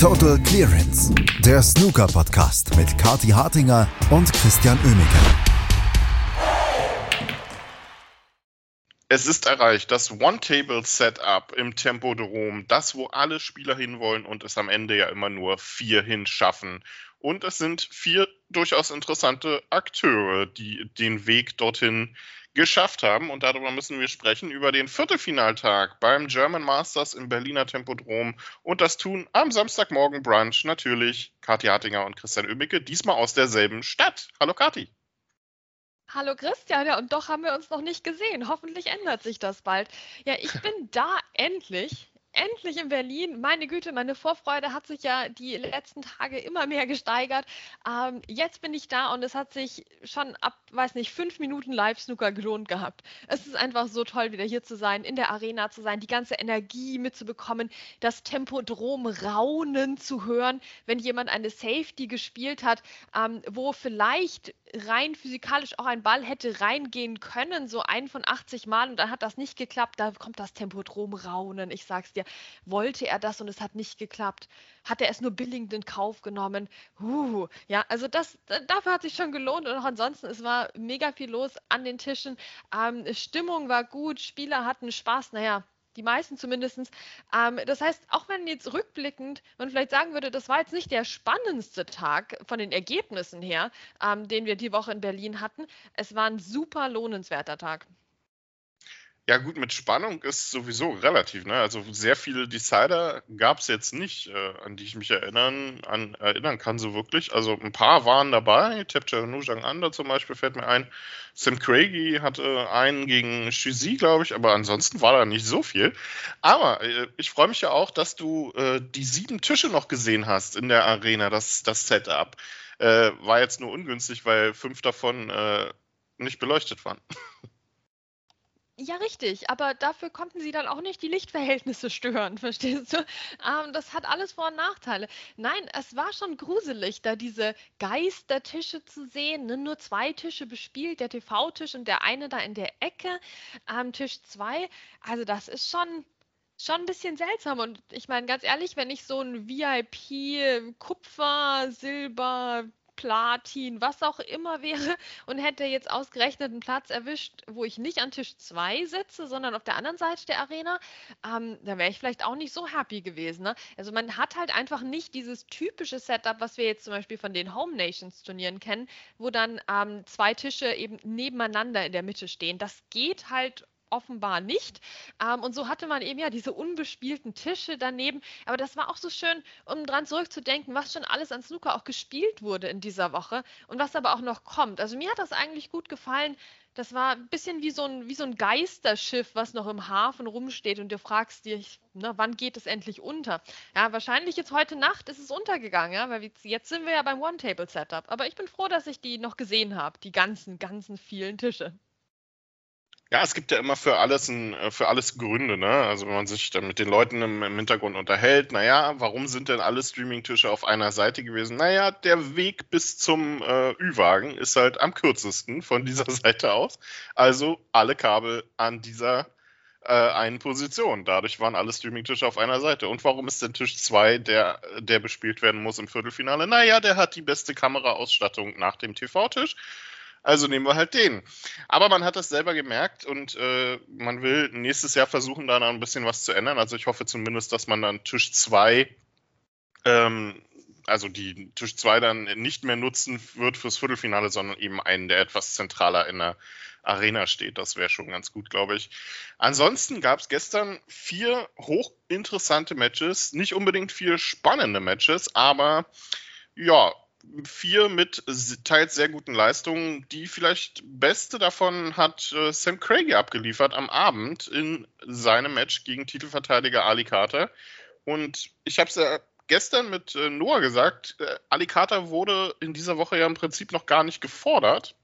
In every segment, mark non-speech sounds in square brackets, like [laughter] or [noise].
Total Clearance, der Snooker-Podcast mit Kati Hartinger und Christian Oemeke. Es ist erreicht, das One-Table-Setup im Tempodrom, das, wo alle Spieler hinwollen und es am Ende ja immer nur vier hinschaffen. Und es sind vier durchaus interessante Akteure, die den Weg dorthin geschafft haben. Und darüber müssen wir sprechen, über den Viertelfinaltag beim German Masters im Berliner Tempodrom. Und das tun am Samstagmorgen Brunch natürlich Kathi Hartinger und Christian Oemicke, diesmal aus derselben Stadt. Hallo Kathi. Hallo Christian, ja, und doch haben wir uns noch nicht gesehen. Hoffentlich ändert sich das bald. Ja, ich bin da endlich endlich in Berlin. Meine Güte, meine Vorfreude hat sich ja die letzten Tage immer mehr gesteigert. Ähm, jetzt bin ich da und es hat sich schon ab, weiß nicht, fünf Minuten Live-Snooker gelohnt gehabt. Es ist einfach so toll, wieder hier zu sein, in der Arena zu sein, die ganze Energie mitzubekommen, das Tempodrom raunen zu hören, wenn jemand eine Safety gespielt hat, ähm, wo vielleicht rein physikalisch auch ein Ball hätte reingehen können, so ein von 80 Mal und dann hat das nicht geklappt, da kommt das Tempodrom raunen. Ich sag's dir, wollte er das und es hat nicht geklappt? Hat er es nur billigend in Kauf genommen? Uh, ja, also das, dafür hat sich schon gelohnt und auch ansonsten, es war mega viel los an den Tischen. Ähm, Stimmung war gut, Spieler hatten Spaß, naja, die meisten zumindest. Ähm, das heißt, auch wenn jetzt rückblickend man vielleicht sagen würde, das war jetzt nicht der spannendste Tag von den Ergebnissen her, ähm, den wir die Woche in Berlin hatten, es war ein super lohnenswerter Tag. Ja, gut, mit Spannung ist sowieso relativ. Ne? Also sehr viele Decider gab es jetzt nicht, äh, an die ich mich erinnern, an, erinnern kann, so wirklich. Also ein paar waren dabei. Tapcher Nujang Ander zum Beispiel fällt mir ein. Sam Craigie hatte einen gegen Shuzi, glaube ich, aber ansonsten war da nicht so viel. Aber äh, ich freue mich ja auch, dass du äh, die sieben Tische noch gesehen hast in der Arena, das, das Setup. Äh, war jetzt nur ungünstig, weil fünf davon äh, nicht beleuchtet waren. [laughs] Ja, richtig, aber dafür konnten sie dann auch nicht die Lichtverhältnisse [laughs] stören, verstehst du? Ähm, das hat alles Vor- und Nachteile. Nein, es war schon gruselig, da diese Geistertische zu sehen. Ne? Nur zwei Tische bespielt, der TV-Tisch und der eine da in der Ecke, ähm, Tisch zwei. Also das ist schon, schon ein bisschen seltsam. Und ich meine, ganz ehrlich, wenn ich so ein VIP Kupfer, Silber, Platin, was auch immer wäre und hätte jetzt ausgerechnet einen Platz erwischt, wo ich nicht an Tisch 2 sitze, sondern auf der anderen Seite der Arena, ähm, da wäre ich vielleicht auch nicht so happy gewesen. Ne? Also man hat halt einfach nicht dieses typische Setup, was wir jetzt zum Beispiel von den Home Nations Turnieren kennen, wo dann ähm, zwei Tische eben nebeneinander in der Mitte stehen. Das geht halt offenbar nicht. Ähm, und so hatte man eben ja diese unbespielten Tische daneben. Aber das war auch so schön, um dran zurückzudenken, was schon alles an Snooker auch gespielt wurde in dieser Woche und was aber auch noch kommt. Also mir hat das eigentlich gut gefallen. Das war ein bisschen wie so ein, wie so ein Geisterschiff, was noch im Hafen rumsteht und du fragst dich, na, wann geht es endlich unter? Ja, wahrscheinlich jetzt heute Nacht ist es untergegangen, ja, weil jetzt sind wir ja beim One-Table-Setup. Aber ich bin froh, dass ich die noch gesehen habe, die ganzen, ganzen vielen Tische. Ja, es gibt ja immer für alles, ein, äh, für alles Gründe, ne? Also wenn man sich dann mit den Leuten im, im Hintergrund unterhält, naja, warum sind denn alle Streaming-Tische auf einer Seite gewesen? Naja, der Weg bis zum äh, Ü-Wagen ist halt am kürzesten von dieser [laughs] Seite aus. Also alle Kabel an dieser äh, einen Position. Dadurch waren alle Streaming-Tische auf einer Seite. Und warum ist denn Tisch 2, der, der bespielt werden muss im Viertelfinale? Naja, der hat die beste Kameraausstattung nach dem TV-Tisch. Also nehmen wir halt den. Aber man hat das selber gemerkt und äh, man will nächstes Jahr versuchen, da noch ein bisschen was zu ändern. Also ich hoffe zumindest, dass man dann Tisch 2, ähm, also die Tisch 2 dann nicht mehr nutzen wird fürs Viertelfinale, sondern eben einen, der etwas zentraler in der Arena steht. Das wäre schon ganz gut, glaube ich. Ansonsten gab es gestern vier hochinteressante Matches, nicht unbedingt vier spannende Matches, aber ja, vier mit teils sehr guten Leistungen. Die vielleicht beste davon hat äh, Sam Craigie abgeliefert am Abend in seinem Match gegen Titelverteidiger Ali Carter. Und ich habe es ja gestern mit äh, Noah gesagt, äh, Ali Carter wurde in dieser Woche ja im Prinzip noch gar nicht gefordert.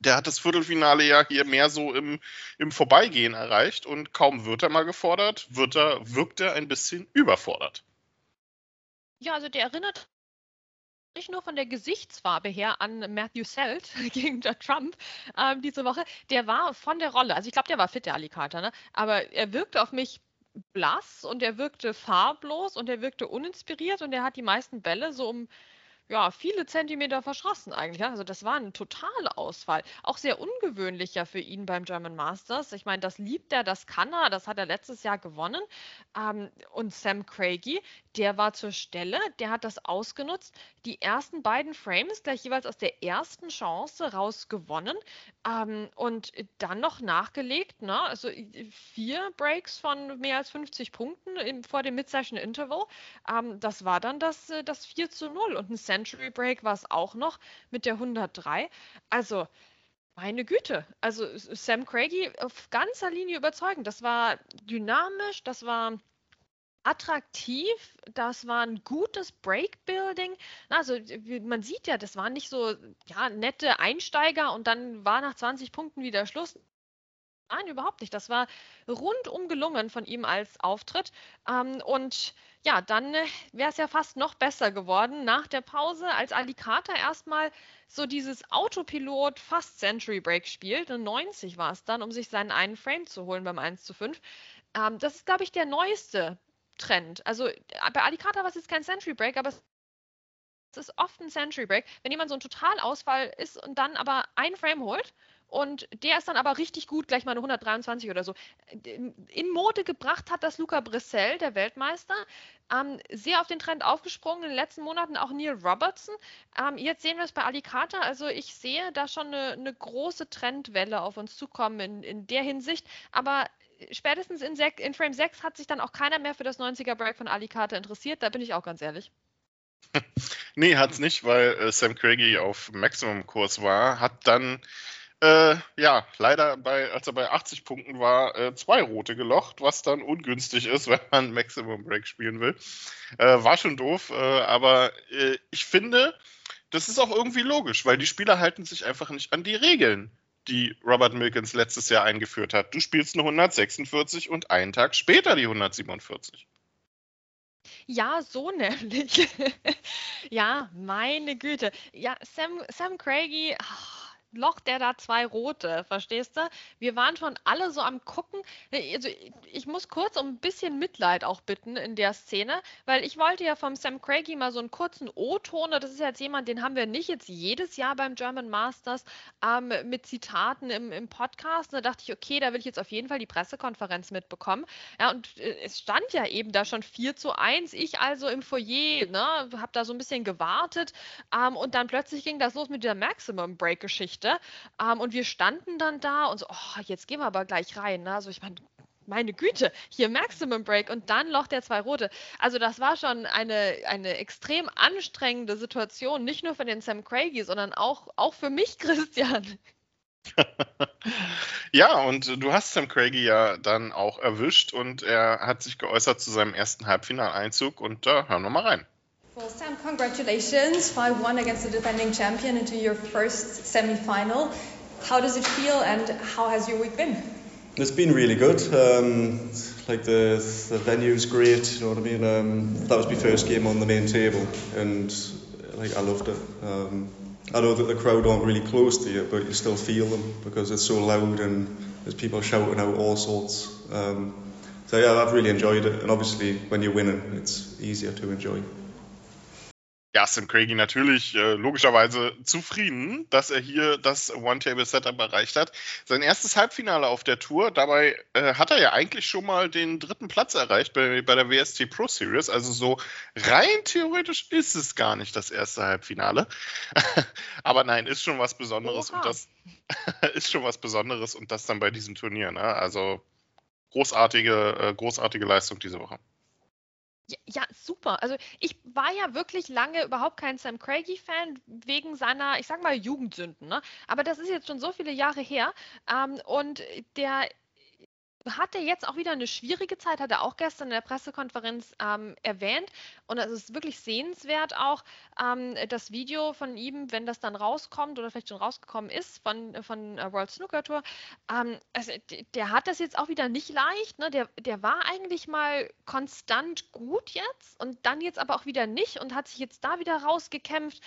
Der hat das Viertelfinale ja hier mehr so im, im Vorbeigehen erreicht und kaum wird er mal gefordert, wird er, wirkt er ein bisschen überfordert. Ja, also der erinnert nicht nur von der Gesichtsfarbe her an Matthew Selt [laughs] gegen Trump ähm, diese Woche. Der war von der Rolle, also ich glaube, der war fit, der Ali Carter, ne? aber er wirkte auf mich blass und er wirkte farblos und er wirkte uninspiriert und er hat die meisten Bälle so um ja, viele Zentimeter verschossen eigentlich. Also das war ein totaler Ausfall. Auch sehr ungewöhnlich ja für ihn beim German Masters. Ich meine, das liebt er, das kann er, das hat er letztes Jahr gewonnen. Ähm, und Sam Craigie, der war zur Stelle, der hat das ausgenutzt. Die ersten beiden Frames gleich jeweils aus der ersten Chance raus gewonnen ähm, und dann noch nachgelegt. Ne? Also vier Breaks von mehr als 50 Punkten im, vor dem Mid-Session Interval. Ähm, das war dann das, äh, das 4 zu 0 und ein Century Break war es auch noch mit der 103. Also meine Güte, also Sam Craigie auf ganzer Linie überzeugend. Das war dynamisch, das war attraktiv, das war ein gutes Breakbuilding. Also man sieht ja, das waren nicht so ja, nette Einsteiger und dann war nach 20 Punkten wieder Schluss. Nein, überhaupt nicht. Das war rundum gelungen von ihm als Auftritt. Ähm, und ja, dann äh, wäre es ja fast noch besser geworden nach der Pause, als Alicata erstmal so dieses Autopilot fast Century Break spielt. Und 90 war es dann, um sich seinen einen Frame zu holen beim 1 zu 5. Ähm, das ist, glaube ich, der neueste Trend. Also äh, bei Alicata war es jetzt kein Century Break, aber es ist oft ein Century Break, wenn jemand so ein Totalausfall ist und dann aber ein Frame holt und der ist dann aber richtig gut, gleich mal eine 123 oder so. In Mode gebracht hat das Luca Brissell, der Weltmeister, ähm, sehr auf den Trend aufgesprungen in den letzten Monaten, auch Neil Robertson. Ähm, jetzt sehen wir es bei Alicata, also ich sehe da schon eine, eine große Trendwelle auf uns zukommen in, in der Hinsicht, aber spätestens in, in, Frame 6 hat sich dann auch keiner mehr für das 90er Break von Alicata interessiert, da bin ich auch ganz ehrlich. [laughs] nee, hat es nicht, weil äh, Sam Craigie auf Maximum-Kurs war, hat dann äh, ja, leider, bei, als er bei 80 Punkten war, äh, zwei rote gelocht, was dann ungünstig ist, [laughs] wenn man Maximum Break spielen will. Äh, war schon doof, äh, aber äh, ich finde, das ist auch irgendwie logisch, weil die Spieler halten sich einfach nicht an die Regeln, die Robert Milkins letztes Jahr eingeführt hat. Du spielst eine 146 und einen Tag später die 147. Ja, so [laughs] nämlich. ja, meine Güte. Ja, Sam, Sam Craigie. Oh locht der da zwei rote, verstehst du? Wir waren schon alle so am gucken. Also ich muss kurz um ein bisschen Mitleid auch bitten in der Szene, weil ich wollte ja vom Sam Craigie mal so einen kurzen O-Ton, das ist jetzt jemand, den haben wir nicht jetzt jedes Jahr beim German Masters ähm, mit Zitaten im, im Podcast. da dachte ich, okay, da will ich jetzt auf jeden Fall die Pressekonferenz mitbekommen. Ja, und äh, es stand ja eben da schon 4 zu 1. Ich also im Foyer, ne, habe da so ein bisschen gewartet ähm, und dann plötzlich ging das los mit der Maximum Break-Geschichte. Geschichte. Ähm, und wir standen dann da und so, oh, jetzt gehen wir aber gleich rein. Ne? Also ich meine, meine Güte, hier Maximum Break und dann Loch der zwei Rote. Also das war schon eine, eine extrem anstrengende Situation, nicht nur für den Sam Craigie, sondern auch, auch für mich, [laughs] Christian. [laughs] ja, und du hast Sam Craigie ja dann auch erwischt und er hat sich geäußert zu seinem ersten Halbfinaleinzug und da hören wir mal rein. Well, Sam, congratulations. 5 1 against the defending champion into your first semi final. How does it feel and how has your week been? It's been really good. Um, like the, the venue's great, you know what I mean? Um, that was my first game on the main table and like I loved it. Um, I know that the crowd aren't really close to you, but you still feel them because it's so loud and there's people shouting out all sorts. Um, so yeah, I've really enjoyed it, and obviously when you're winning, it's easier to enjoy. Ja, Sam Craigie natürlich äh, logischerweise zufrieden, dass er hier das One-Table-Setup erreicht hat. Sein erstes Halbfinale auf der Tour, dabei äh, hat er ja eigentlich schon mal den dritten Platz erreicht bei, bei der WST Pro Series. Also so rein theoretisch ist es gar nicht das erste Halbfinale. [laughs] Aber nein, ist schon was Besonderes Oha. und das [laughs] ist schon was Besonderes und das dann bei diesem Turnier. Ne? Also großartige, äh, großartige Leistung diese Woche. Ja, super. Also ich war ja wirklich lange überhaupt kein Sam Craigie-Fan wegen seiner, ich sag mal, Jugendsünden. Ne? Aber das ist jetzt schon so viele Jahre her. Ähm, und der hatte jetzt auch wieder eine schwierige Zeit, hat er auch gestern in der Pressekonferenz ähm, erwähnt. Und es ist wirklich sehenswert auch ähm, das Video von ihm, wenn das dann rauskommt oder vielleicht schon rausgekommen ist von, von äh, World Snooker Tour. Ähm, also, der hat das jetzt auch wieder nicht leicht. Ne? Der, der war eigentlich mal konstant gut jetzt und dann jetzt aber auch wieder nicht und hat sich jetzt da wieder rausgekämpft.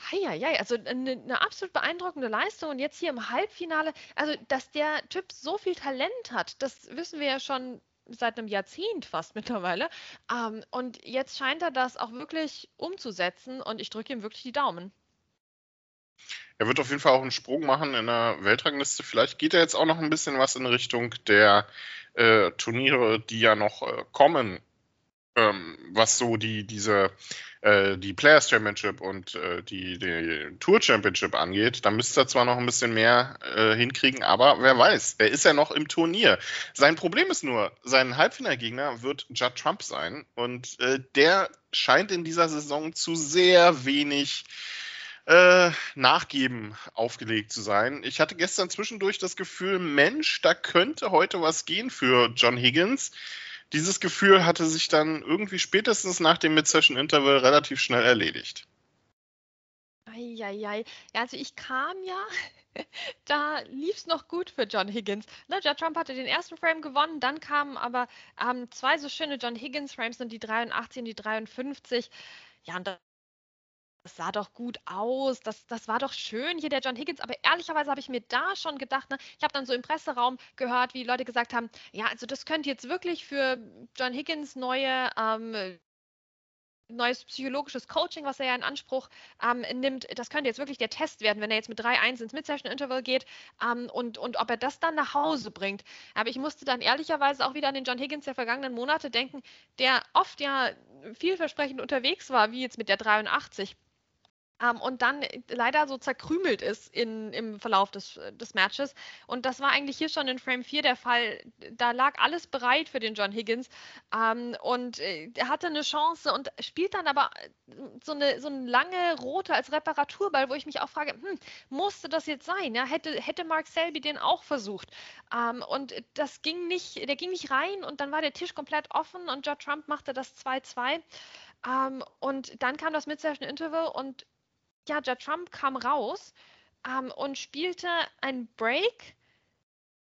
Heieiei, also eine, eine absolut beeindruckende Leistung und jetzt hier im Halbfinale, also dass der Typ so viel Talent hat, das wissen wir ja schon seit einem Jahrzehnt fast [laughs] mittlerweile. Ähm, und jetzt scheint er das auch wirklich umzusetzen und ich drücke ihm wirklich die Daumen. Er wird auf jeden Fall auch einen Sprung machen in der Weltrangliste. Vielleicht geht er jetzt auch noch ein bisschen was in Richtung der äh, Turniere, die ja noch äh, kommen, ähm, was so die, diese, äh, die Players Championship und äh, die, die, Tour Championship angeht. Da müsste er zwar noch ein bisschen mehr äh, hinkriegen, aber wer weiß, er ist ja noch im Turnier. Sein Problem ist nur, sein Halbfinalgegner wird Judd Trump sein und äh, der scheint in dieser Saison zu sehr wenig äh, Nachgeben aufgelegt zu sein. Ich hatte gestern zwischendurch das Gefühl, Mensch, da könnte heute was gehen für John Higgins. Dieses Gefühl hatte sich dann irgendwie spätestens nach dem Mid-Session-Interval relativ schnell erledigt. Eieiei. Ja, also ich kam ja, [laughs] da lief es noch gut für John Higgins. Ne, Judd Trump hatte den ersten Frame gewonnen, dann kamen aber ähm, zwei so schöne John Higgins-Frames und die 83 und die 53. Ja, und das sah doch gut aus, das, das war doch schön hier, der John Higgins. Aber ehrlicherweise habe ich mir da schon gedacht, ne, ich habe dann so im Presseraum gehört, wie Leute gesagt haben, ja, also das könnte jetzt wirklich für John Higgins neue ähm, neues psychologisches Coaching, was er ja in Anspruch ähm, nimmt, das könnte jetzt wirklich der Test werden, wenn er jetzt mit 3-1 ins Mid-Session-Interval geht ähm, und, und ob er das dann nach Hause bringt. Aber ich musste dann ehrlicherweise auch wieder an den John Higgins der vergangenen Monate denken, der oft ja vielversprechend unterwegs war, wie jetzt mit der 83 ähm, und dann äh, leider so zerkrümelt ist in, im Verlauf des, äh, des Matches. Und das war eigentlich hier schon in Frame 4 der Fall. Da lag alles bereit für den John Higgins ähm, und äh, er hatte eine Chance und spielt dann aber äh, so eine, so eine lange rote als Reparaturball, wo ich mich auch frage, hm, musste das jetzt sein? Ja? Hätte, hätte Mark Selby den auch versucht? Ähm, und das ging nicht, der ging nicht rein und dann war der Tisch komplett offen und Judd Trump machte das 2-2. Um, ähm, und dann kam das Mid-Session Interval und ja, Judd Trump kam raus ähm, und spielte ein Break,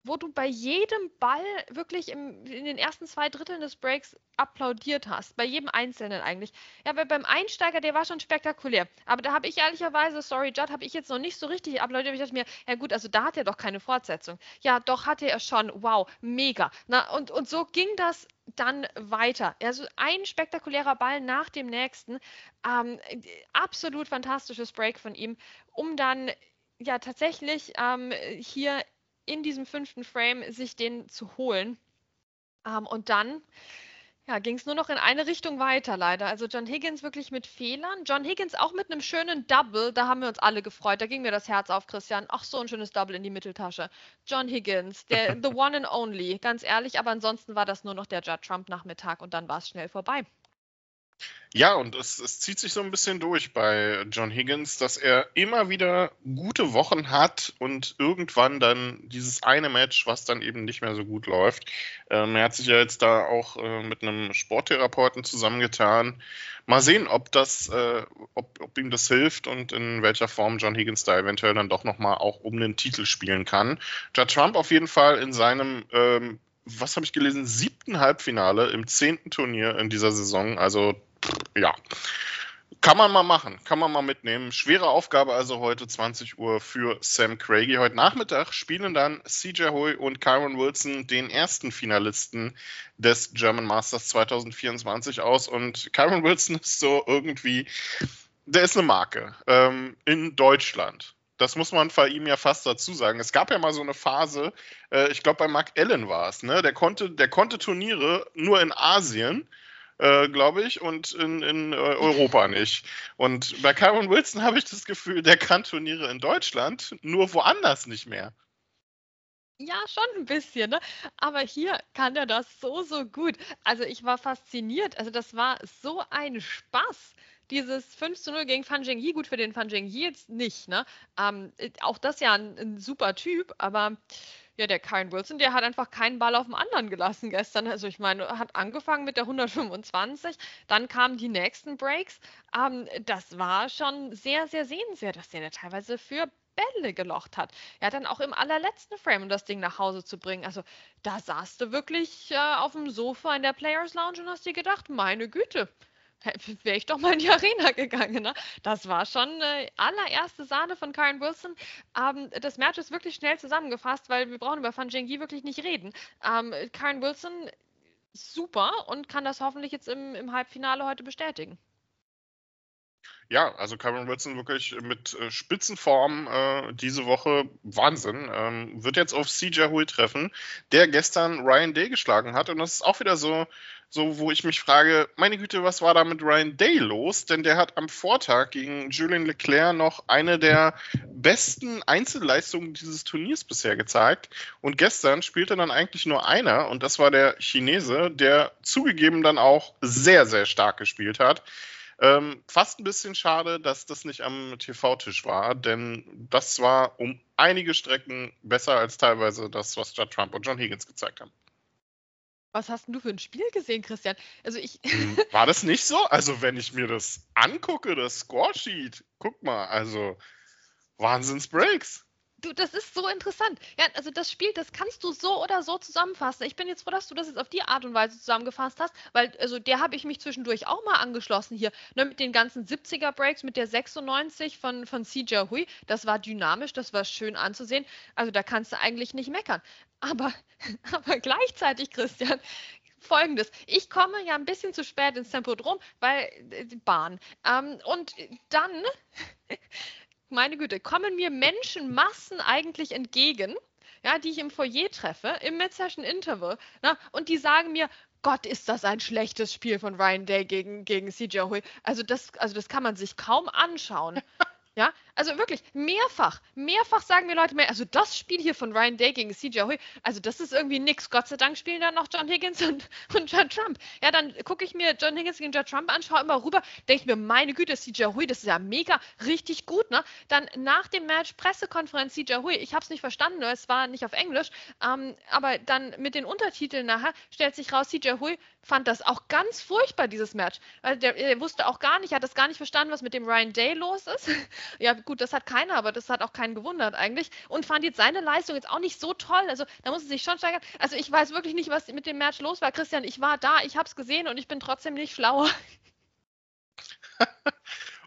wo du bei jedem Ball wirklich im, in den ersten zwei Dritteln des Breaks applaudiert hast. Bei jedem Einzelnen eigentlich. Ja, weil beim Einsteiger, der war schon spektakulär. Aber da habe ich ehrlicherweise, sorry, Judd, habe ich jetzt noch nicht so richtig applaudiert. Ich dachte mir, ja gut, also da hat er doch keine Fortsetzung. Ja, doch hatte er schon. Wow, mega. Na, und, und so ging das dann weiter. Also ein spektakulärer Ball nach dem nächsten. Ähm, absolut fantastisches Break von ihm, um dann ja tatsächlich ähm, hier in diesem fünften Frame sich den zu holen. Ähm, und dann ja, ging es nur noch in eine Richtung weiter, leider. Also John Higgins wirklich mit Fehlern. John Higgins auch mit einem schönen Double. Da haben wir uns alle gefreut. Da ging mir das Herz auf, Christian. Ach, so ein schönes Double in die Mitteltasche. John Higgins, der [laughs] The One and Only. Ganz ehrlich, aber ansonsten war das nur noch der Judd Trump-Nachmittag und dann war es schnell vorbei. Ja, und es, es, zieht sich so ein bisschen durch bei John Higgins, dass er immer wieder gute Wochen hat und irgendwann dann dieses eine Match, was dann eben nicht mehr so gut läuft. Ähm, er hat sich ja jetzt da auch äh, mit einem Sporttherapeuten zusammengetan. Mal sehen, ob das, äh, ob, ob, ihm das hilft und in welcher Form John Higgins da eventuell dann doch nochmal auch um den Titel spielen kann. Judd Trump auf jeden Fall in seinem ähm, was habe ich gelesen, siebten Halbfinale im zehnten Turnier in dieser Saison. Also ja, kann man mal machen, kann man mal mitnehmen. Schwere Aufgabe also heute 20 Uhr für Sam Craigie. Heute Nachmittag spielen dann CJ Hoy und Kyron Wilson den ersten Finalisten des German Masters 2024 aus. Und Kyron Wilson ist so irgendwie, der ist eine Marke ähm, in Deutschland. Das muss man bei ihm ja fast dazu sagen. Es gab ja mal so eine Phase, äh, ich glaube bei Mark Allen war es, ne? Der konnte, der konnte Turniere nur in Asien. Äh, glaube ich, und in, in äh, Europa nicht. Und bei Kyron Wilson habe ich das Gefühl, der kann Turniere in Deutschland, nur woanders nicht mehr. Ja, schon ein bisschen, ne? Aber hier kann er das so, so gut. Also ich war fasziniert. Also das war so ein Spaß dieses 5 zu 0 gegen Fan Zhengyi, gut für den Fan Zhengyi jetzt nicht, ne? Ähm, auch das ja ein, ein, super Typ, aber ja, der Karen Wilson, der hat einfach keinen Ball auf dem anderen gelassen gestern. Also ich meine, hat angefangen mit der 125, dann kamen die nächsten Breaks. Ähm, das war schon sehr, sehr sehenswert, dass der teilweise für Bälle gelocht hat. Er hat dann auch im allerletzten Frame, um das Ding nach Hause zu bringen. Also da saß du wirklich äh, auf dem Sofa in der Players Lounge und hast dir gedacht, meine Güte, wäre ich doch mal in die [laughs] Arena gegangen. Ne? Das war schon äh, allererste Sahne von Karen Wilson. Ähm, das Match ist wirklich schnell zusammengefasst, weil wir brauchen über Fan Zhengyi wirklich nicht reden. Ähm, Karen Wilson super und kann das hoffentlich jetzt im, im Halbfinale heute bestätigen. Ja, also Cameron Wilson wirklich mit äh, Spitzenform äh, diese Woche Wahnsinn. Ähm, wird jetzt auf CJ Hui treffen, der gestern Ryan Day geschlagen hat. Und das ist auch wieder so, so, wo ich mich frage, meine Güte, was war da mit Ryan Day los? Denn der hat am Vortag gegen Julien Leclerc noch eine der besten Einzelleistungen dieses Turniers bisher gezeigt. Und gestern spielte dann eigentlich nur einer, und das war der Chinese, der zugegeben dann auch sehr, sehr stark gespielt hat. Ähm, fast ein bisschen schade, dass das nicht am TV-Tisch war, denn das war um einige Strecken besser als teilweise das, was Judd Trump und John Higgins gezeigt haben. Was hast denn du für ein Spiel gesehen, Christian? Also ich. Hm, [laughs] war das nicht so? Also, wenn ich mir das angucke, das Scoresheet, guck mal, also Wahnsinns-Breaks. Du, das ist so interessant. Ja, also das Spiel, das kannst du so oder so zusammenfassen. Ich bin jetzt froh, dass du das jetzt auf die Art und Weise zusammengefasst hast, weil also der habe ich mich zwischendurch auch mal angeschlossen hier, ne, mit den ganzen 70er Breaks, mit der 96 von von CJ Hui. Das war dynamisch, das war schön anzusehen. Also da kannst du eigentlich nicht meckern. Aber [laughs] aber gleichzeitig, Christian, Folgendes. Ich komme ja ein bisschen zu spät ins Tempodrom, weil äh, die Bahn. Ähm, und dann [laughs] meine Güte, kommen mir Menschenmassen eigentlich entgegen, ja, die ich im Foyer treffe, im Mid-Session Interval, na, und die sagen mir, Gott, ist das ein schlechtes Spiel von Ryan Day gegen, gegen CJ Hui. Also das, also das kann man sich kaum anschauen. [laughs] Ja, also wirklich mehrfach, mehrfach sagen mir Leute mehr, also das Spiel hier von Ryan Day gegen CJ Hui, also das ist irgendwie nix. Gott sei Dank spielen dann noch John Higgins und, [laughs] und Judd Trump. Ja, dann gucke ich mir John Higgins gegen Judd Trump an, schaue immer rüber, denke ich mir, meine Güte, CJ Hui, das ist ja mega, richtig gut, ne? Dann nach dem Match Pressekonferenz CJ Hui, ich habe es nicht verstanden, es war nicht auf Englisch, ähm, aber dann mit den Untertiteln nachher stellt sich raus, CJ Hui fand das auch ganz furchtbar, dieses Match. Also der, der wusste auch gar nicht, hat das gar nicht verstanden, was mit dem Ryan Day los ist. [laughs] ja, gut, das hat keiner, aber das hat auch keinen gewundert eigentlich. Und fand jetzt seine Leistung jetzt auch nicht so toll. Also da muss er sich schon steigern. Also ich weiß wirklich nicht, was mit dem Match los war. Christian, ich war da, ich habe es gesehen und ich bin trotzdem nicht schlauer. [laughs]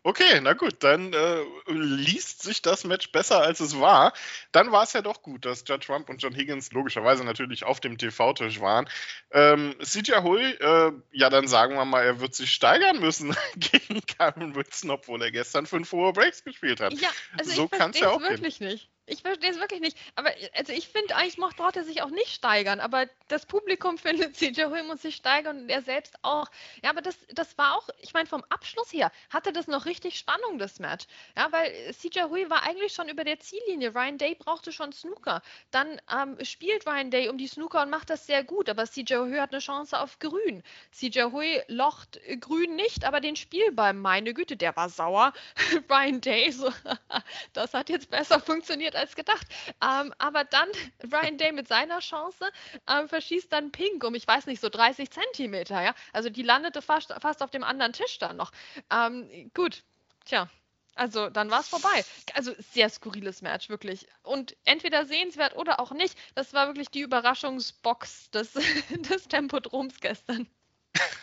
Okay, na gut, dann äh, liest sich das Match besser, als es war. Dann war es ja doch gut, dass Judd Trump und John Higgins logischerweise natürlich auf dem TV-Tisch waren. Ähm, CJ Hui, äh, ja, dann sagen wir mal, er wird sich steigern müssen [laughs] gegen Cameron Wilson, obwohl er gestern fünf hohe Breaks gespielt hat. Ja, also so kann es ja auch wirklich gehen. nicht. Ich verstehe es wirklich nicht. Aber also ich finde, eigentlich braucht er sich auch nicht steigern. Aber das Publikum [laughs] findet, CJ Hui muss sich steigern und er selbst auch. Ja, aber das, das war auch, ich meine, vom Abschluss her hatte das noch richtig Spannung, das Match. Ja, weil CJ Hui war eigentlich schon über der Ziellinie. Ryan Day brauchte schon Snooker. Dann ähm, spielt Ryan Day um die Snooker und macht das sehr gut. Aber CJ Hui hat eine Chance auf Grün. CJ Hui locht Grün nicht, aber den Spielball, meine Güte, der war sauer. [laughs] Ryan Day, so, [laughs] das hat jetzt besser funktioniert als gedacht. Ähm, aber dann [laughs] Ryan Day mit seiner Chance ähm, verschießt dann Pink um, ich weiß nicht, so 30 Zentimeter. Ja? Also die landete fast, fast auf dem anderen Tisch dann noch. Ähm, gut, tja. Also dann war es vorbei. Also sehr skurriles Match, wirklich. Und entweder sehenswert oder auch nicht. Das war wirklich die Überraschungsbox des, [laughs] des Tempodroms gestern. [laughs]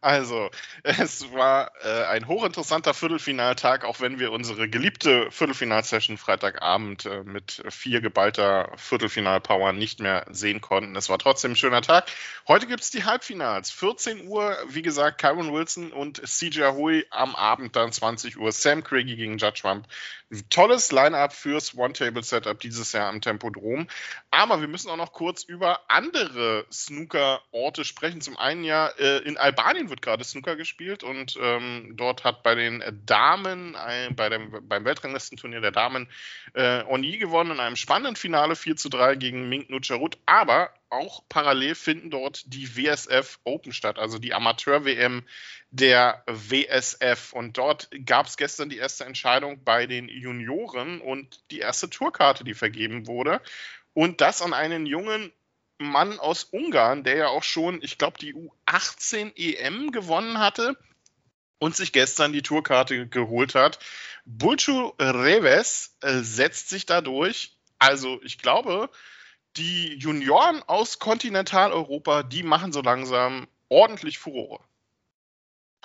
Also, es war äh, ein hochinteressanter Viertelfinaltag, auch wenn wir unsere geliebte Viertelfinalsession Freitagabend äh, mit vier geballter Viertelfinalpower nicht mehr sehen konnten. Es war trotzdem ein schöner Tag. Heute gibt es die Halbfinals. 14 Uhr, wie gesagt, Kyron Wilson und CJ Hui am Abend dann 20 Uhr. Sam Craigie gegen Judge Trump. Tolles Line-Up fürs One-Table-Setup dieses Jahr am Tempodrom. Aber wir müssen auch noch kurz über andere Snooker-Orte sprechen. Zum einen ja äh, in Albanien wird gerade Snooker gespielt und ähm, dort hat bei den Damen, ein, bei dem, beim Weltranglistenturnier der Damen, äh, Oni gewonnen in einem spannenden Finale 4 zu 3 gegen Mink Nucharut. Aber auch parallel finden dort die WSF Open statt, also die Amateur-WM der WSF. Und dort gab es gestern die erste Entscheidung bei den Junioren und die erste Tourkarte, die vergeben wurde. Und das an einen jungen Mann aus Ungarn, der ja auch schon, ich glaube, die U18 EM gewonnen hatte und sich gestern die Tourkarte geholt hat. Bulcu Reves äh, setzt sich dadurch. Also ich glaube, die Junioren aus Kontinentaleuropa, die machen so langsam ordentlich Furore.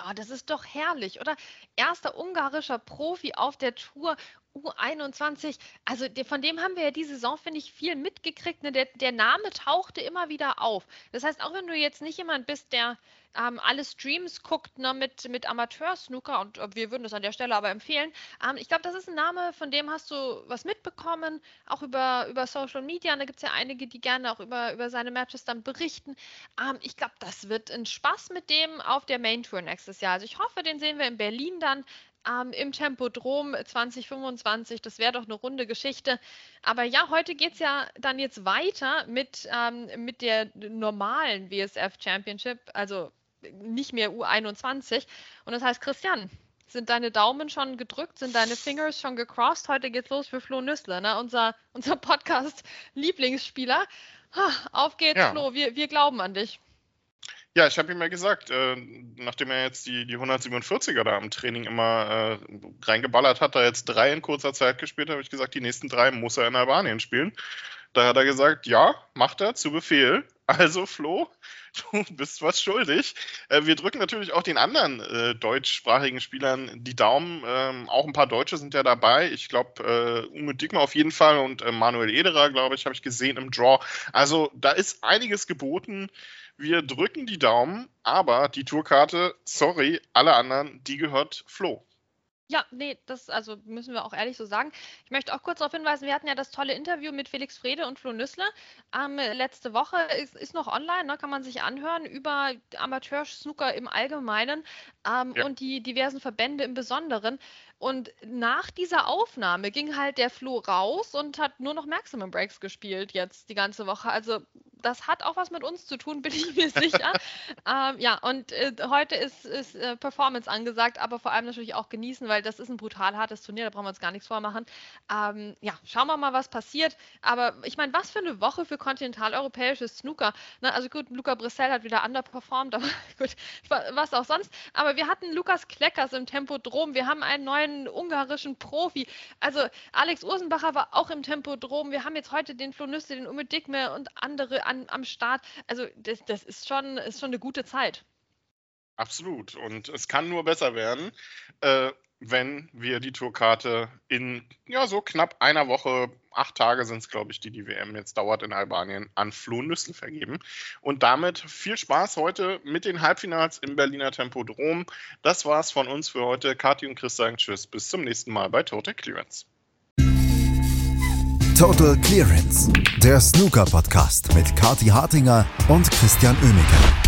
Oh, das ist doch herrlich, oder? Erster ungarischer Profi auf der Tour U21, also von dem haben wir ja diese Saison, finde ich, viel mitgekriegt. Ne? Der, der, Name tauchte immer wieder auf. Das heißt, auch wenn du jetzt nicht jemand bist, der ähm, alle Streams guckt ne, mit, mit Amateur-Snooker, und äh, wir würden das an der Stelle aber empfehlen, ähm, ich glaube, das ist ein Name, von dem hast du was mitbekommen, auch über, über Social Media. Und da gibt es ja einige, die gerne auch über, über seine Matches dann berichten. Ähm, ich glaube, das wird ein Spaß mit dem auf der Main Tour nächstes Jahr. Also ich hoffe, den sehen wir in Berlin dann ähm, im Tempodrom 2025. Das wäre doch eine runde Geschichte. Aber ja, heute geht es ja dann jetzt weiter mit, ähm, mit der normalen WSF Championship, also nicht mehr U21. Und das heißt, Christian, sind deine Daumen schon gedrückt? Sind deine Fingers schon gecrossed? Heute geht's los für Flo Nüssler, ne? unser, unser [laughs] Podcast-Lieblingsspieler. Auf geht's, ja. Flo. Wir, wir glauben an dich. Ja, ich habe ihm ja gesagt, äh, nachdem er jetzt die, die 147er da im Training immer äh, reingeballert hat, da jetzt drei in kurzer Zeit gespielt, habe ich gesagt, die nächsten drei muss er in Albanien spielen. Da hat er gesagt, ja, macht er, zu Befehl. [laughs] Also Flo, du bist was schuldig. Äh, wir drücken natürlich auch den anderen äh, deutschsprachigen Spielern die Daumen. Ähm, auch ein paar Deutsche sind ja dabei. Ich glaube, äh, Ume Dickmer auf jeden Fall und äh, Manuel Ederer, glaube ich, habe ich gesehen im Draw. Also da ist einiges geboten. Wir drücken die Daumen, aber die Tourkarte, sorry, alle anderen, die gehört Flo. Ja, nee, das also müssen wir auch ehrlich so sagen. Ich möchte auch kurz darauf hinweisen, wir hatten ja das tolle Interview mit Felix Frede und Flo Nüssler ähm, letzte Woche. Ist, ist noch online, ne, kann man sich anhören über Amateur-Snooker im Allgemeinen ähm, ja. und die diversen Verbände im Besonderen. Und nach dieser Aufnahme ging halt der Flo raus und hat nur noch Maximum Breaks gespielt jetzt die ganze Woche. Also das hat auch was mit uns zu tun, [laughs] bin ich mir sicher. ähm, ja, und äh, heute ist, ist äh, Performance angesagt, aber vor allem natürlich auch genießen, weil das ist ein brutal hartes Turnier, da brauchen wir uns gar nichts vormachen. Ähm, ja, schauen wir mal, was passiert. Aber ich meine, was für eine Woche für kontinentaleuropäisches Snooker. Ne? Also gut, Luca Brissell hat wieder underperformed, [laughs] aber gut, was auch sonst. Aber wir hatten Lukas Kleckers im Tempodrom, wir haben einen neuen ungarischen Profi. Also Alex Ursenbacher war auch im Tempodrom. Wir haben jetzt heute den Flo Nüsse, den Ume Dickme und andere an, am Start. Also das, das ist, schon, ist schon eine gute Zeit. Absolut. Und es kann nur besser werden, äh, wenn wir die Tourkarte in ja so knapp einer Woche, acht Tage sind es, glaube ich, die die WM jetzt dauert in Albanien, an Flo Nüssel vergeben. Und damit viel Spaß heute mit den Halbfinals im Berliner Tempodrom. Das war's von uns für heute. Kathi und Chris sagen Tschüss. Bis zum nächsten Mal bei Total Clearance. Total Clearance, der Snooker-Podcast mit Kati Hartinger und Christian Oemeke.